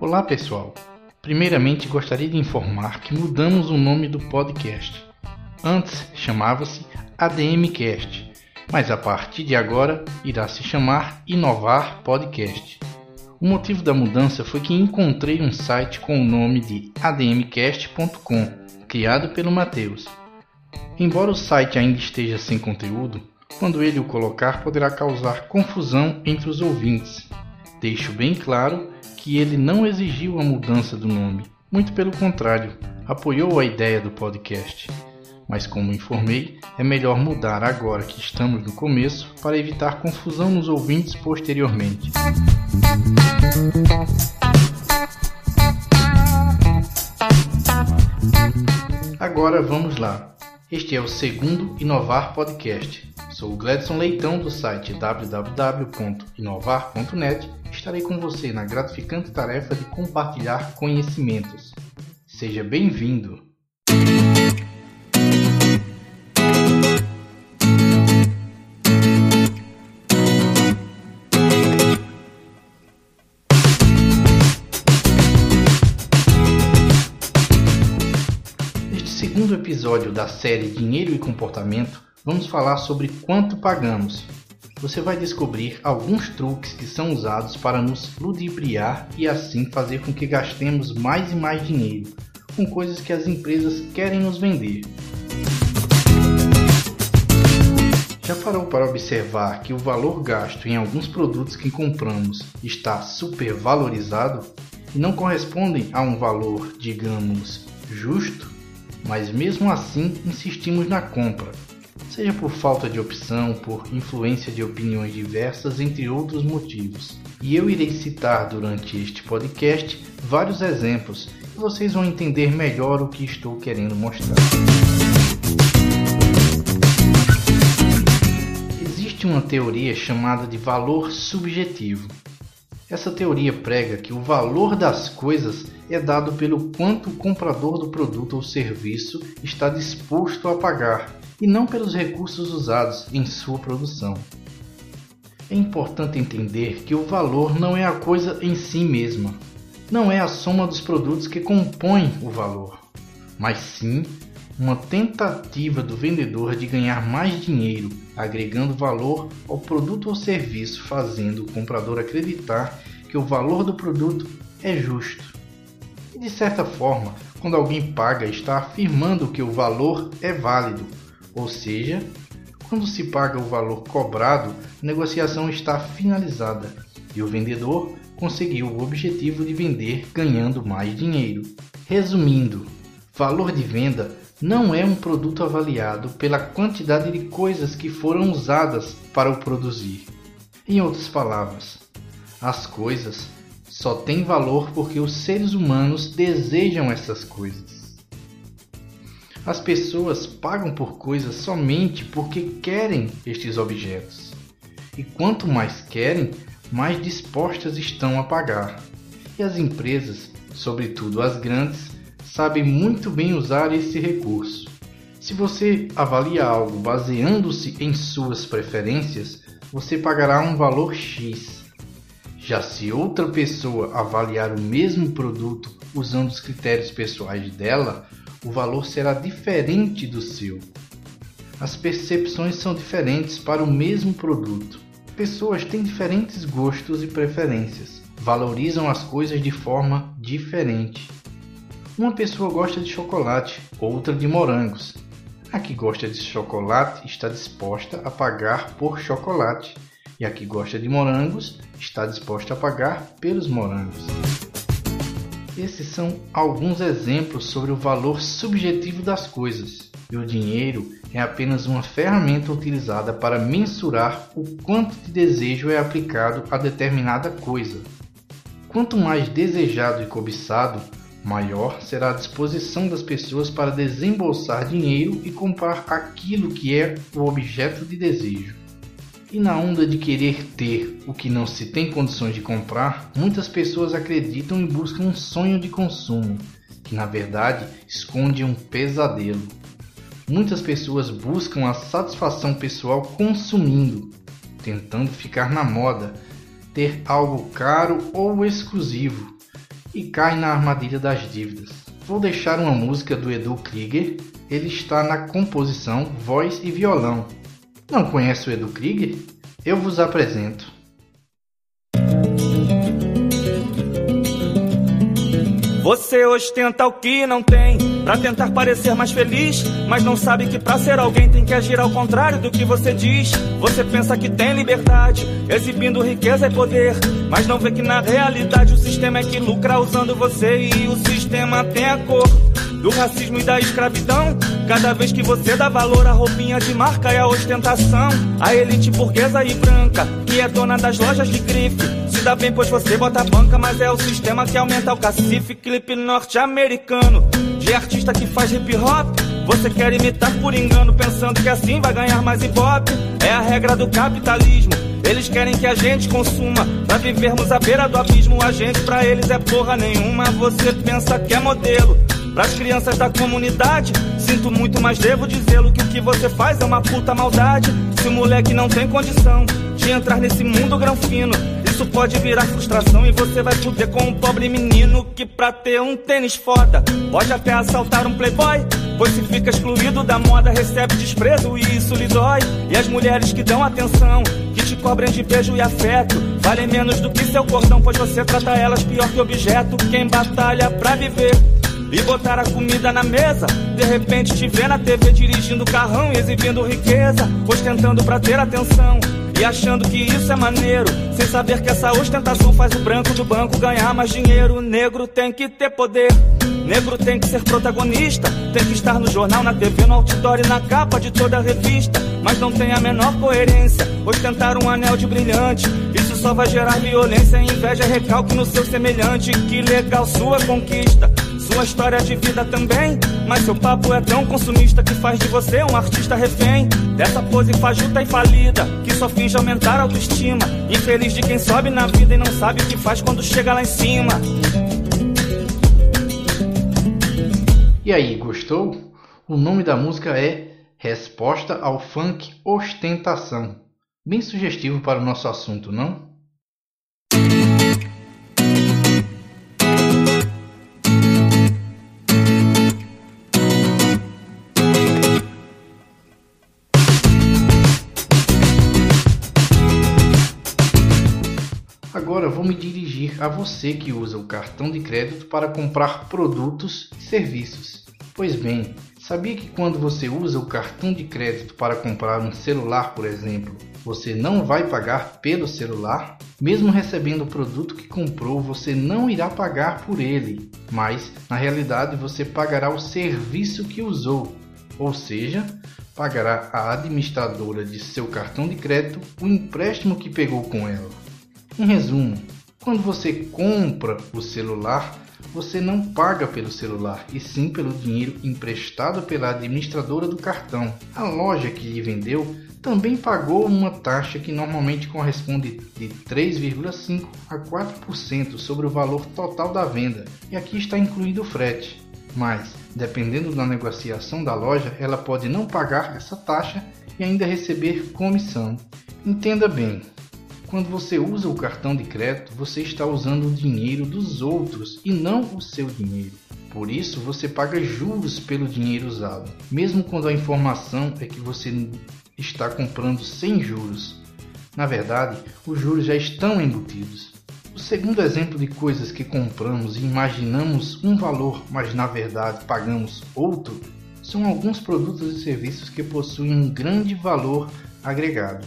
Olá pessoal! Primeiramente gostaria de informar que mudamos o nome do podcast. Antes chamava-se ADMcast, mas a partir de agora irá se chamar Inovar Podcast. O motivo da mudança foi que encontrei um site com o nome de admcast.com, criado pelo Matheus. Embora o site ainda esteja sem conteúdo, quando ele o colocar poderá causar confusão entre os ouvintes. Deixo bem claro que ele não exigiu a mudança do nome, muito pelo contrário, apoiou a ideia do podcast. Mas, como informei, é melhor mudar agora que estamos no começo para evitar confusão nos ouvintes posteriormente. Agora vamos lá. Este é o segundo Inovar Podcast. Sou o Gladson Leitão do site www.inovar.net estarei com você na gratificante tarefa de compartilhar conhecimentos. Seja bem-vindo! Segundo episódio da série Dinheiro e Comportamento, vamos falar sobre quanto pagamos, você vai descobrir alguns truques que são usados para nos ludibriar e assim fazer com que gastemos mais e mais dinheiro com coisas que as empresas querem nos vender. Já parou para observar que o valor gasto em alguns produtos que compramos está supervalorizado e não correspondem a um valor, digamos, justo? Mas mesmo assim insistimos na compra seja por falta de opção, por influência de opiniões diversas, entre outros motivos. E eu irei citar durante este podcast vários exemplos e vocês vão entender melhor o que estou querendo mostrar. Existe uma teoria chamada de valor subjetivo. Essa teoria prega que o valor das coisas é dado pelo quanto o comprador do produto ou serviço está disposto a pagar e não pelos recursos usados em sua produção. É importante entender que o valor não é a coisa em si mesma, não é a soma dos produtos que compõem o valor, mas sim uma tentativa do vendedor de ganhar mais dinheiro, agregando valor ao produto ou serviço, fazendo o comprador acreditar que o valor do produto é justo. E de certa forma, quando alguém paga, está afirmando que o valor é válido, ou seja, quando se paga o valor cobrado, a negociação está finalizada e o vendedor conseguiu o objetivo de vender ganhando mais dinheiro. Resumindo, valor de venda não é um produto avaliado pela quantidade de coisas que foram usadas para o produzir. Em outras palavras, as coisas só têm valor porque os seres humanos desejam essas coisas. As pessoas pagam por coisas somente porque querem estes objetos. E quanto mais querem, mais dispostas estão a pagar. E as empresas, sobretudo as grandes, sabem muito bem usar esse recurso. Se você avalia algo baseando-se em suas preferências, você pagará um valor X. Já se outra pessoa avaliar o mesmo produto usando os critérios pessoais dela, o valor será diferente do seu. As percepções são diferentes para o mesmo produto. Pessoas têm diferentes gostos e preferências, valorizam as coisas de forma diferente. Uma pessoa gosta de chocolate, outra de morangos. A que gosta de chocolate está disposta a pagar por chocolate, e a que gosta de morangos está disposta a pagar pelos morangos. Esses são alguns exemplos sobre o valor subjetivo das coisas. E o dinheiro é apenas uma ferramenta utilizada para mensurar o quanto de desejo é aplicado a determinada coisa. Quanto mais desejado e cobiçado, maior será a disposição das pessoas para desembolsar dinheiro e comprar aquilo que é o objeto de desejo. E na onda de querer ter o que não se tem condições de comprar, muitas pessoas acreditam e buscam um sonho de consumo, que na verdade esconde um pesadelo. Muitas pessoas buscam a satisfação pessoal consumindo, tentando ficar na moda, ter algo caro ou exclusivo, e caem na armadilha das dívidas. Vou deixar uma música do Edu Krieger, ele está na composição, voz e violão não conhece o Edu Krieger? Eu vos apresento. Você ostenta o que não tem, pra tentar parecer mais feliz, mas não sabe que pra ser alguém tem que agir ao contrário do que você diz. Você pensa que tem liberdade, exibindo riqueza e poder, mas não vê que na realidade o sistema é que lucra usando você e o sistema tem a cor do racismo e da escravidão. Cada vez que você dá valor à roupinha de marca e à ostentação, a elite burguesa e branca, que é dona das lojas de grife, se dá bem pois você bota a banca, mas é o sistema que aumenta o cacife. Clipe norte-americano, de artista que faz hip hop. Você quer imitar por engano, pensando que assim vai ganhar mais ibope. É a regra do capitalismo. Eles querem que a gente consuma Pra vivermos à beira do abismo A gente pra eles é porra nenhuma Você pensa que é modelo Pras crianças da comunidade, sinto muito, mas devo dizê-lo que o que você faz é uma puta maldade. Se o moleque não tem condição de entrar nesse mundo granfino, isso pode virar frustração e você vai fuder com um pobre menino que pra ter um tênis foda pode até assaltar um playboy. Pois se fica excluído da moda, recebe desprezo e isso lhe dói. E as mulheres que dão atenção, que te cobrem de beijo e afeto, valem menos do que seu cordão, pois você trata elas pior que objeto. Quem batalha pra viver e botar a comida na mesa. De repente te vê na TV dirigindo carrão e exibindo riqueza, ostentando pra ter atenção. E achando que isso é maneiro, sem saber que essa ostentação faz o branco do banco ganhar mais dinheiro. Negro tem que ter poder, negro tem que ser protagonista, tem que estar no jornal, na TV, no outdoor e na capa de toda revista. Mas não tem a menor coerência, ostentar um anel de brilhante. Isso só vai gerar violência, inveja, recalque no seu semelhante. Que legal sua conquista sua história de vida também. Mas seu papo é tão consumista que faz de você um artista refém. Dessa pose fajuta e falida, que só finge aumentar a autoestima. Infeliz de quem sobe na vida e não sabe o que faz quando chega lá em cima. E aí, gostou? O nome da música é Resposta ao Funk Ostentação. Bem sugestivo para o nosso assunto, não? A você que usa o cartão de crédito para comprar produtos e serviços. Pois bem, sabia que quando você usa o cartão de crédito para comprar um celular, por exemplo, você não vai pagar pelo celular? Mesmo recebendo o produto que comprou, você não irá pagar por ele, mas na realidade você pagará o serviço que usou, ou seja, pagará a administradora de seu cartão de crédito o empréstimo que pegou com ela. Em resumo, quando você compra o celular, você não paga pelo celular, e sim pelo dinheiro emprestado pela administradora do cartão. A loja que lhe vendeu também pagou uma taxa que normalmente corresponde de 3,5 a 4% sobre o valor total da venda, e aqui está incluído o frete. Mas, dependendo da negociação da loja, ela pode não pagar essa taxa e ainda receber comissão. Entenda bem, quando você usa o cartão de crédito, você está usando o dinheiro dos outros e não o seu dinheiro. Por isso, você paga juros pelo dinheiro usado, mesmo quando a informação é que você está comprando sem juros. Na verdade, os juros já estão embutidos. O segundo exemplo de coisas que compramos e imaginamos um valor, mas na verdade pagamos outro, são alguns produtos e serviços que possuem um grande valor agregado.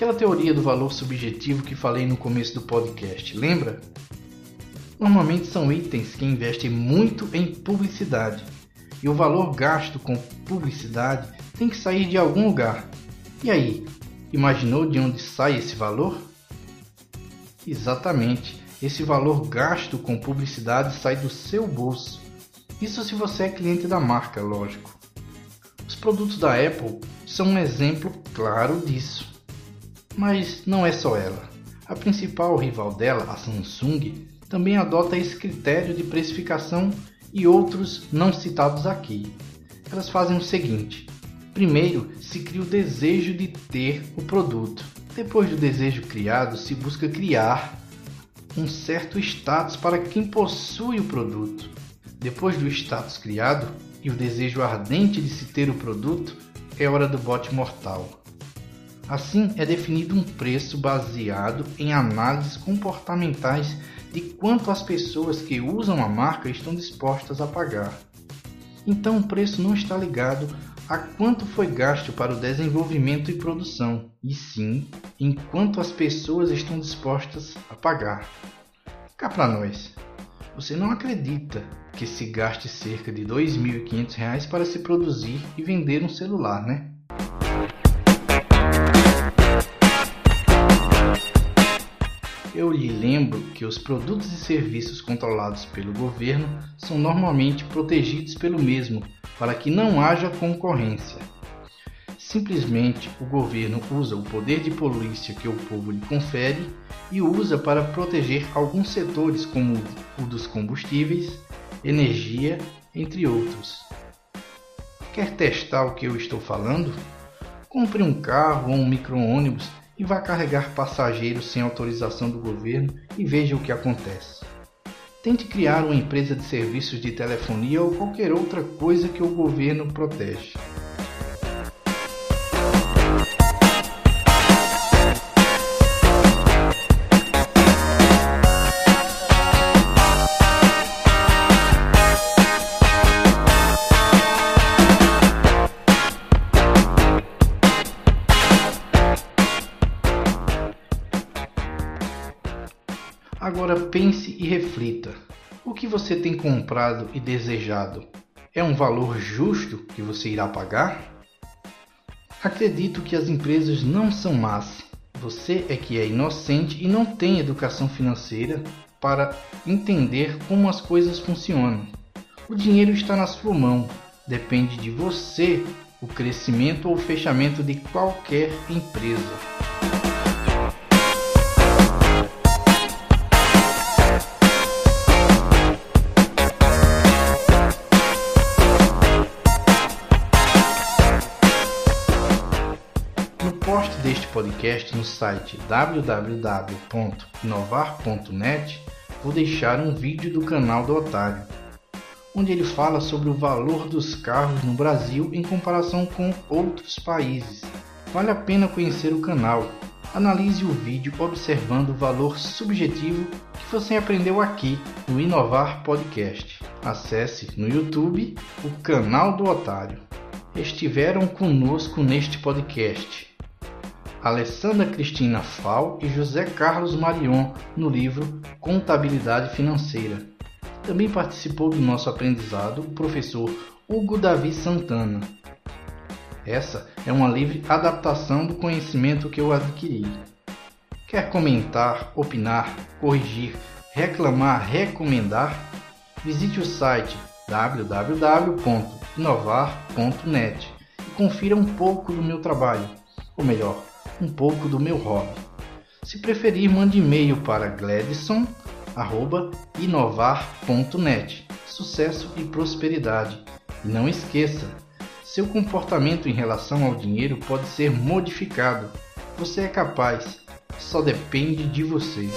Aquela teoria do valor subjetivo que falei no começo do podcast, lembra? Normalmente são itens que investem muito em publicidade, e o valor gasto com publicidade tem que sair de algum lugar. E aí, imaginou de onde sai esse valor? Exatamente, esse valor gasto com publicidade sai do seu bolso. Isso se você é cliente da marca, lógico. Os produtos da Apple são um exemplo claro disso. Mas não é só ela. A principal rival dela, a Samsung, também adota esse critério de precificação e outros não citados aqui. Elas fazem o seguinte: primeiro se cria o desejo de ter o produto. Depois do desejo criado, se busca criar um certo status para quem possui o produto. Depois do status criado e o desejo ardente de se ter o produto, é hora do bote mortal. Assim, é definido um preço baseado em análises comportamentais de quanto as pessoas que usam a marca estão dispostas a pagar. Então, o preço não está ligado a quanto foi gasto para o desenvolvimento e produção, e sim em quanto as pessoas estão dispostas a pagar. Cá para nós, você não acredita que se gaste cerca de R$ 2.500 para se produzir e vender um celular, né? Que os produtos e serviços controlados pelo governo são normalmente protegidos pelo mesmo para que não haja concorrência. Simplesmente o governo usa o poder de polícia que o povo lhe confere e usa para proteger alguns setores, como o dos combustíveis, energia, entre outros. Quer testar o que eu estou falando? Compre um carro ou um micro-ônibus e vá carregar passageiros sem autorização do governo e veja o que acontece. Tente criar uma empresa de serviços de telefonia ou qualquer outra coisa que o governo protege. E reflita: o que você tem comprado e desejado é um valor justo que você irá pagar? Acredito que as empresas não são más. Você é que é inocente e não tem educação financeira para entender como as coisas funcionam. O dinheiro está na sua mão. Depende de você o crescimento ou fechamento de qualquer empresa. Podcast no site www.inovar.net, vou deixar um vídeo do canal do Otário, onde ele fala sobre o valor dos carros no Brasil em comparação com outros países. Vale a pena conhecer o canal. Analise o vídeo observando o valor subjetivo que você aprendeu aqui no Inovar Podcast. Acesse no YouTube o canal do Otário. Estiveram conosco neste podcast Alessandra Cristina Fal e José Carlos Marion no livro Contabilidade Financeira. Também participou do nosso aprendizado o professor Hugo Davi Santana. Essa é uma livre adaptação do conhecimento que eu adquiri. Quer comentar, opinar, corrigir, reclamar, recomendar? Visite o site www.inovar.net e confira um pouco do meu trabalho, ou melhor, um pouco do meu hobby. Se preferir, mande e-mail para gladson@inovar.net. Sucesso e prosperidade. E não esqueça, seu comportamento em relação ao dinheiro pode ser modificado. Você é capaz, só depende de você.